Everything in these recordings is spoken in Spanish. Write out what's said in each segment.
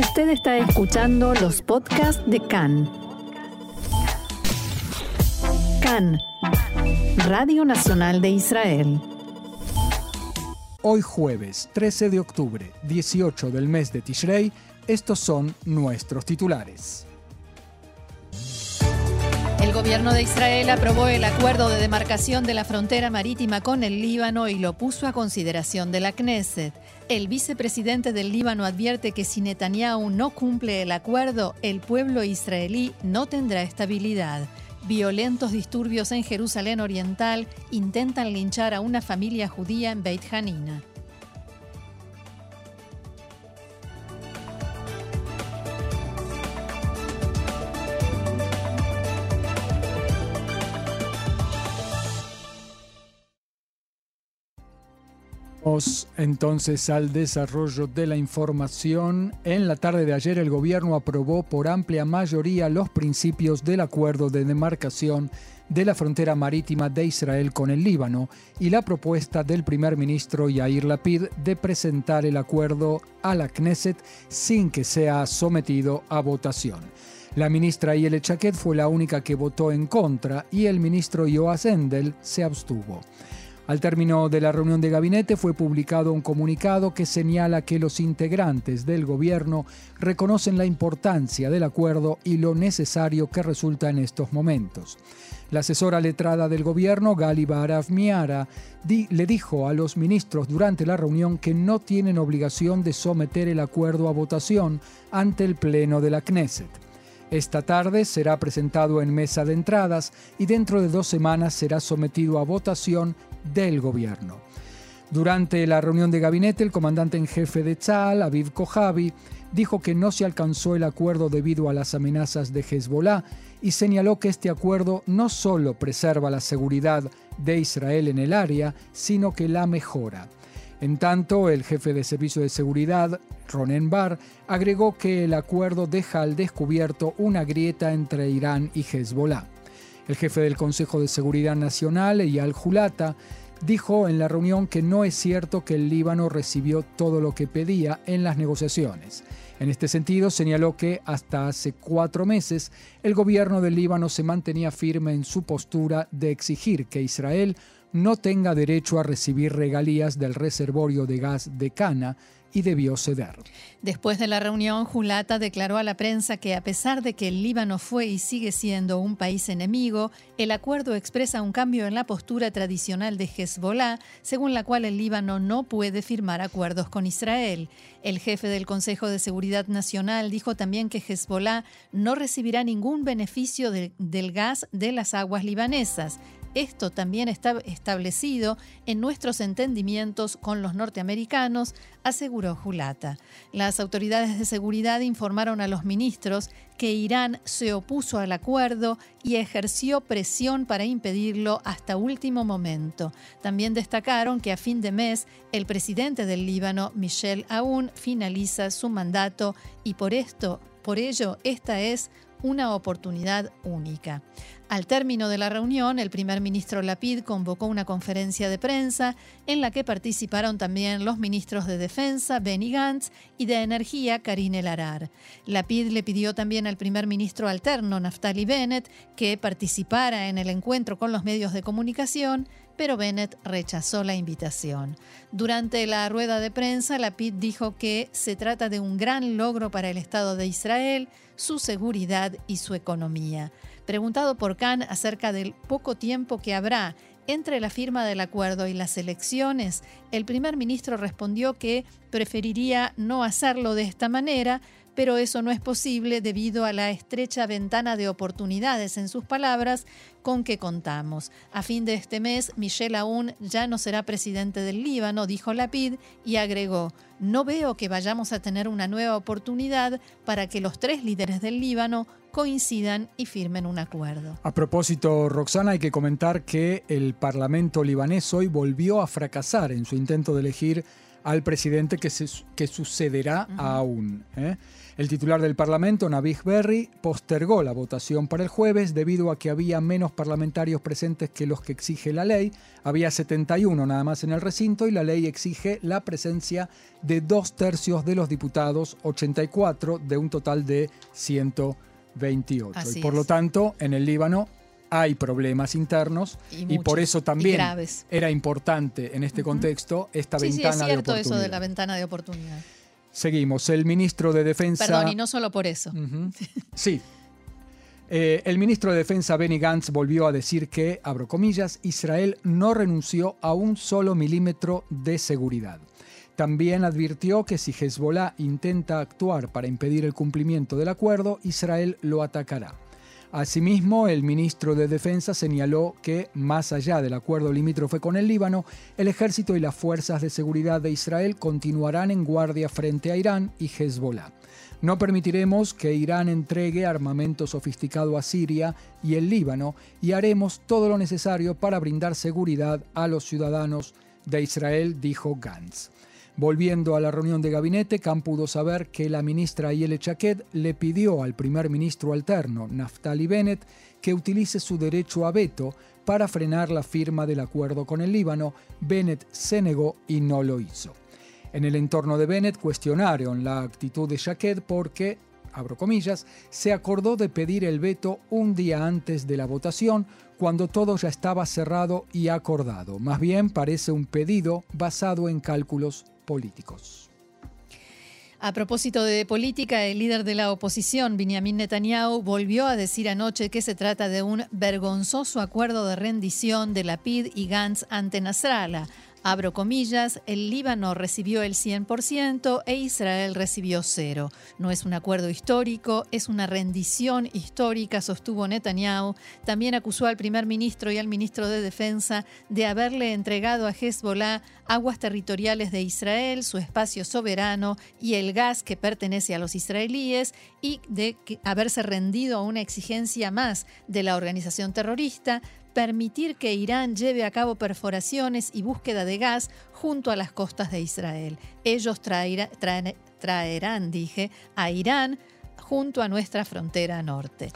Usted está escuchando los podcasts de CAN. CAN, Radio Nacional de Israel. Hoy jueves 13 de octubre, 18 del mes de Tishrei, estos son nuestros titulares. El gobierno de Israel aprobó el acuerdo de demarcación de la frontera marítima con el Líbano y lo puso a consideración de la Knesset. El vicepresidente del Líbano advierte que si Netanyahu no cumple el acuerdo, el pueblo israelí no tendrá estabilidad. Violentos disturbios en Jerusalén Oriental intentan linchar a una familia judía en Beit Hanina. Vamos entonces al desarrollo de la información. En la tarde de ayer el gobierno aprobó por amplia mayoría los principios del acuerdo de demarcación de la frontera marítima de Israel con el Líbano y la propuesta del primer ministro Yair Lapid de presentar el acuerdo a la Knesset sin que sea sometido a votación. La ministra Yele Chaquet fue la única que votó en contra y el ministro Yoaz Endel se abstuvo. Al término de la reunión de gabinete fue publicado un comunicado que señala que los integrantes del gobierno reconocen la importancia del acuerdo y lo necesario que resulta en estos momentos. La asesora letrada del gobierno, Gali Baraf Miara, le dijo a los ministros durante la reunión que no tienen obligación de someter el acuerdo a votación ante el Pleno de la Knesset. Esta tarde será presentado en mesa de entradas y dentro de dos semanas será sometido a votación del gobierno. Durante la reunión de gabinete, el comandante en jefe de Tzal, Aviv Kojavi, dijo que no se alcanzó el acuerdo debido a las amenazas de Hezbollah y señaló que este acuerdo no solo preserva la seguridad de Israel en el área, sino que la mejora. En tanto, el jefe de Servicio de Seguridad, Ronen Bar, agregó que el acuerdo deja al descubierto una grieta entre Irán y Hezbollah. El jefe del Consejo de Seguridad Nacional, Eyal Julata, dijo en la reunión que no es cierto que el Líbano recibió todo lo que pedía en las negociaciones. En este sentido, señaló que hasta hace cuatro meses el gobierno del Líbano se mantenía firme en su postura de exigir que Israel no tenga derecho a recibir regalías del reservorio de gas de Cana y debió ceder. Después de la reunión, Julata declaró a la prensa que a pesar de que el Líbano fue y sigue siendo un país enemigo, el acuerdo expresa un cambio en la postura tradicional de Hezbollah, según la cual el Líbano no puede firmar acuerdos con Israel. El jefe del Consejo de Seguridad Nacional dijo también que Hezbollah no recibirá ningún beneficio del gas de las aguas libanesas. Esto también está establecido en nuestros entendimientos con los norteamericanos, aseguró Julata. Las autoridades de seguridad informaron a los ministros que Irán se opuso al acuerdo y ejerció presión para impedirlo hasta último momento. También destacaron que a fin de mes el presidente del Líbano, Michel Aoun, finaliza su mandato y por esto, por ello, esta es una oportunidad única. Al término de la reunión, el primer ministro Lapid convocó una conferencia de prensa en la que participaron también los ministros de Defensa, Benny Gantz, y de Energía, Karine Larar. Lapid le pidió también al primer ministro alterno, Naftali Bennett, que participara en el encuentro con los medios de comunicación, pero Bennett rechazó la invitación. Durante la rueda de prensa, Lapid dijo que se trata de un gran logro para el Estado de Israel, su seguridad y su economía. Preguntado por Khan acerca del poco tiempo que habrá entre la firma del acuerdo y las elecciones, el primer ministro respondió que preferiría no hacerlo de esta manera, pero eso no es posible debido a la estrecha ventana de oportunidades, en sus palabras, con que contamos. A fin de este mes, Michel Aoun ya no será presidente del Líbano, dijo Lapid, y agregó, no veo que vayamos a tener una nueva oportunidad para que los tres líderes del Líbano coincidan y firmen un acuerdo. A propósito, Roxana, hay que comentar que el Parlamento libanés hoy volvió a fracasar en su intento de elegir al presidente que, que sucederá aún. ¿eh? El titular del Parlamento, Nabih Berri, postergó la votación para el jueves debido a que había menos parlamentarios presentes que los que exige la ley. Había 71 nada más en el recinto y la ley exige la presencia de dos tercios de los diputados, 84 de un total de 128. y por lo tanto, en el Líbano hay problemas internos y, por eso también era importante en este contexto esta ventana sí, es cierto eso de la ventana de oportunidad. Seguimos. El ministro de Defensa. Perdón, y no solo por eso. Sí. Eh, el ministro de Defensa Benny Gantz volvió a decir que, abro comillas, Israel no renunció a un solo milímetro de seguridad. También advirtió que si Hezbollah intenta actuar para impedir el cumplimiento del acuerdo, Israel lo atacará. Asimismo, el ministro de Defensa señaló que, más allá del acuerdo limítrofe con el Líbano, el ejército y las fuerzas de seguridad de Israel continuarán en guardia frente a Irán y Hezbollah. No permitiremos que Irán entregue armamento sofisticado a Siria y el Líbano y haremos todo lo necesario para brindar seguridad a los ciudadanos de Israel, dijo Gantz. Volviendo a la reunión de gabinete, Khan pudo saber que la ministra Ayele Chaquet le pidió al primer ministro alterno, Naftali Bennett, que utilice su derecho a veto para frenar la firma del acuerdo con el Líbano. Bennett se negó y no lo hizo. En el entorno de Bennett cuestionaron la actitud de Chaquet porque, abro comillas, se acordó de pedir el veto un día antes de la votación, cuando todo ya estaba cerrado y acordado. Más bien parece un pedido basado en cálculos políticos. A propósito de política, el líder de la oposición, Benjamin Netanyahu, volvió a decir anoche que se trata de un vergonzoso acuerdo de rendición de la PID y Gantz ante Nasrallah Abro comillas, el Líbano recibió el 100% e Israel recibió cero. No es un acuerdo histórico, es una rendición histórica, sostuvo Netanyahu. También acusó al primer ministro y al ministro de Defensa de haberle entregado a Hezbollah aguas territoriales de Israel, su espacio soberano y el gas que pertenece a los israelíes y de haberse rendido a una exigencia más de la organización terrorista permitir que Irán lleve a cabo perforaciones y búsqueda de gas junto a las costas de Israel. Ellos traerán, dije, a Irán junto a nuestra frontera norte.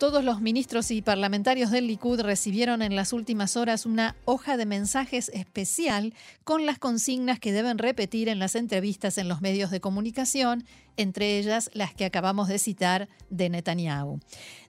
Todos los ministros y parlamentarios del Likud recibieron en las últimas horas una hoja de mensajes especial con las consignas que deben repetir en las entrevistas en los medios de comunicación, entre ellas las que acabamos de citar de Netanyahu.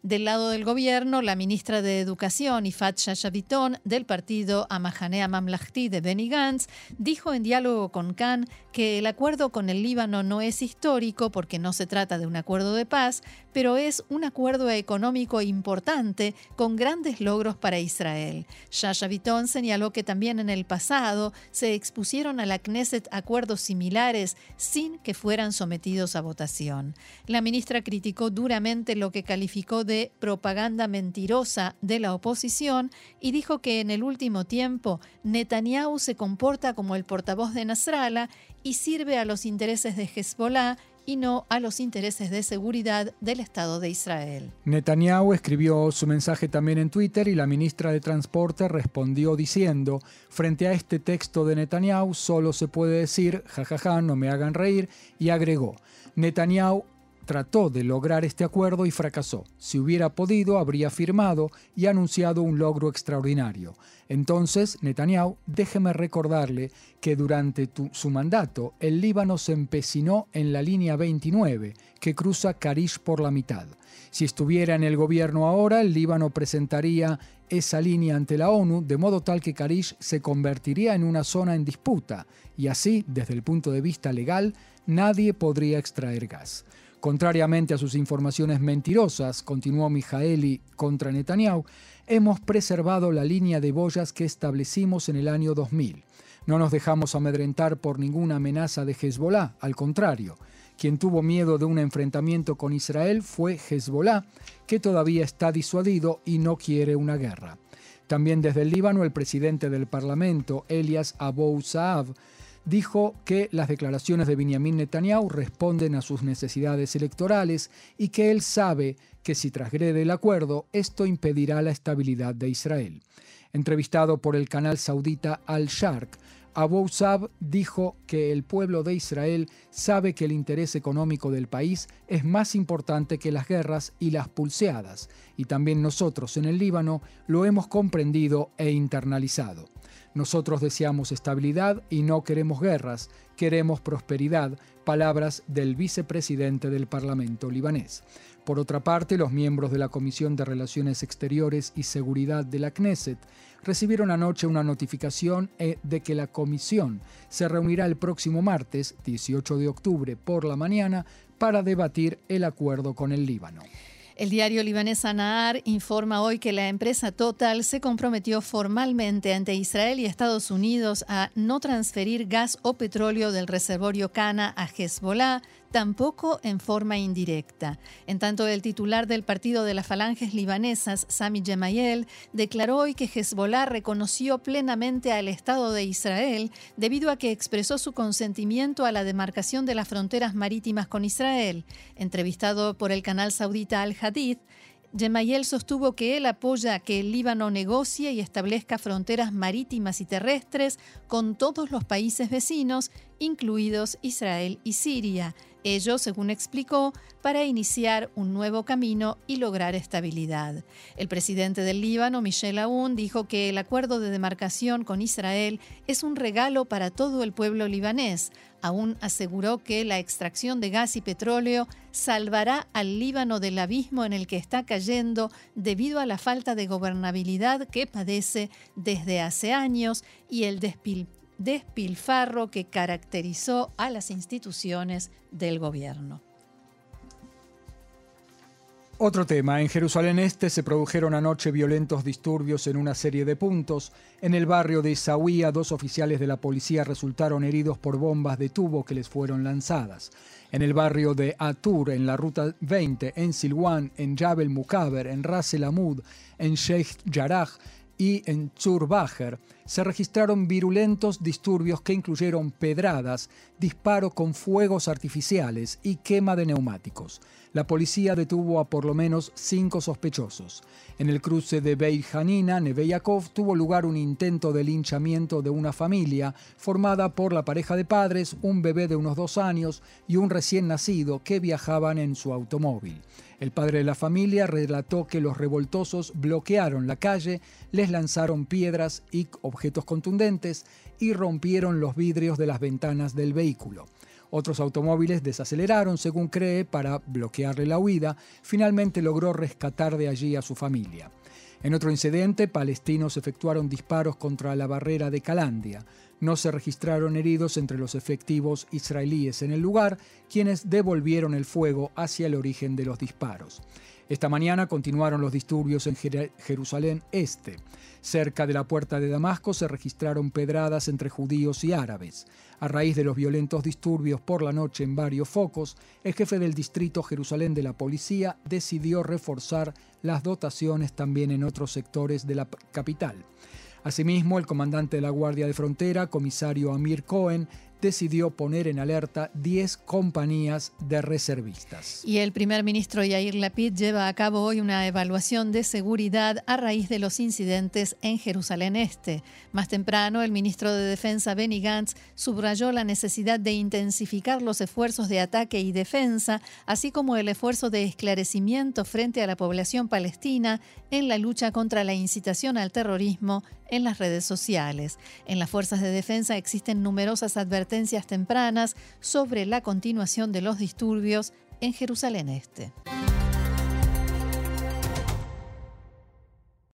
Del lado del gobierno, la ministra de Educación, Ifat Shashaviton, del partido Amahanea Mamlahti de Benny Gantz, dijo en diálogo con Khan que el acuerdo con el Líbano no es histórico porque no se trata de un acuerdo de paz, pero es un acuerdo económico importante con grandes logros para Israel. Shashaviton señaló que también en el pasado se expusieron a la Knesset acuerdos similares sin que fueran sometidos a votación. La ministra criticó duramente lo que calificó de propaganda mentirosa de la oposición y dijo que en el último tiempo Netanyahu se comporta como el portavoz de Nasrallah y sirve a los intereses de Hezbollah y no a los intereses de seguridad del Estado de Israel. Netanyahu escribió su mensaje también en Twitter y la ministra de Transporte respondió diciendo, frente a este texto de Netanyahu solo se puede decir, jajaja, no me hagan reír, y agregó, Netanyahu trató de lograr este acuerdo y fracasó. Si hubiera podido, habría firmado y anunciado un logro extraordinario. Entonces, Netanyahu, déjeme recordarle que durante su mandato, el Líbano se empecinó en la línea 29, que cruza Karish por la mitad. Si estuviera en el gobierno ahora, el Líbano presentaría esa línea ante la ONU, de modo tal que Karish se convertiría en una zona en disputa, y así, desde el punto de vista legal, nadie podría extraer gas. Contrariamente a sus informaciones mentirosas, continuó Mijaeli contra Netanyahu, hemos preservado la línea de boyas que establecimos en el año 2000. No nos dejamos amedrentar por ninguna amenaza de Hezbollah, al contrario. Quien tuvo miedo de un enfrentamiento con Israel fue Hezbollah, que todavía está disuadido y no quiere una guerra. También desde el Líbano, el presidente del Parlamento, Elias Abou Saab, dijo que las declaraciones de Benjamin Netanyahu responden a sus necesidades electorales y que él sabe que si transgrede el acuerdo, esto impedirá la estabilidad de Israel. Entrevistado por el canal saudita Al Sharq, Abu Sab dijo que el pueblo de Israel sabe que el interés económico del país es más importante que las guerras y las pulseadas, y también nosotros en el Líbano lo hemos comprendido e internalizado. Nosotros deseamos estabilidad y no queremos guerras, queremos prosperidad, palabras del vicepresidente del Parlamento libanés. Por otra parte, los miembros de la Comisión de Relaciones Exteriores y Seguridad de la Knesset recibieron anoche una notificación eh, de que la comisión se reunirá el próximo martes, 18 de octubre, por la mañana, para debatir el acuerdo con el Líbano. El diario libanés Anaar informa hoy que la empresa Total se comprometió formalmente ante Israel y Estados Unidos a no transferir gas o petróleo del reservorio Cana a Hezbollah, tampoco en forma indirecta. En tanto, el titular del Partido de las Falanges Libanesas, Sami Gemayel, declaró hoy que Hezbollah reconoció plenamente al Estado de Israel debido a que expresó su consentimiento a la demarcación de las fronteras marítimas con Israel. Entrevistado por el canal saudita Al Hadith, Gemayel sostuvo que él apoya que el Líbano negocie y establezca fronteras marítimas y terrestres con todos los países vecinos, incluidos Israel y Siria. Ello, según explicó, para iniciar un nuevo camino y lograr estabilidad. El presidente del Líbano, Michel Aoun, dijo que el acuerdo de demarcación con Israel es un regalo para todo el pueblo libanés. Aún aseguró que la extracción de gas y petróleo salvará al Líbano del abismo en el que está cayendo debido a la falta de gobernabilidad que padece desde hace años y el despilfarro despilfarro que caracterizó a las instituciones del gobierno. Otro tema, en Jerusalén Este se produjeron anoche violentos disturbios en una serie de puntos. En el barrio de Isaúía, dos oficiales de la policía resultaron heridos por bombas de tubo que les fueron lanzadas. En el barrio de Atur, en la ruta 20, en Silwan, en Jabel Mukaber, en Ras el Amud, en Sheikh Jarrah y en Zurbacher, se registraron virulentos disturbios que incluyeron pedradas, disparo con fuegos artificiales y quema de neumáticos. La policía detuvo a por lo menos cinco sospechosos. En el cruce de Beit Hanina, Neveyakov, tuvo lugar un intento de linchamiento de una familia formada por la pareja de padres, un bebé de unos dos años y un recién nacido que viajaban en su automóvil. El padre de la familia relató que los revoltosos bloquearon la calle, les lanzaron piedras y objetos contundentes y rompieron los vidrios de las ventanas del vehículo. Otros automóviles desaceleraron, según cree, para bloquearle la huida. Finalmente logró rescatar de allí a su familia. En otro incidente, palestinos efectuaron disparos contra la barrera de Calandia. No se registraron heridos entre los efectivos israelíes en el lugar, quienes devolvieron el fuego hacia el origen de los disparos. Esta mañana continuaron los disturbios en Jerusalén Este. Cerca de la puerta de Damasco se registraron pedradas entre judíos y árabes. A raíz de los violentos disturbios por la noche en varios focos, el jefe del distrito Jerusalén de la policía decidió reforzar las dotaciones también en otros sectores de la capital. Asimismo, el comandante de la Guardia de Frontera, comisario Amir Cohen, decidió poner en alerta 10 compañías de reservistas. Y el primer ministro Yair Lapid lleva a cabo hoy una evaluación de seguridad a raíz de los incidentes en Jerusalén Este. Más temprano, el ministro de Defensa Benny Gantz subrayó la necesidad de intensificar los esfuerzos de ataque y defensa, así como el esfuerzo de esclarecimiento frente a la población palestina en la lucha contra la incitación al terrorismo en las redes sociales. En las fuerzas de defensa existen numerosas tempranas sobre la continuación de los disturbios en Jerusalén Este.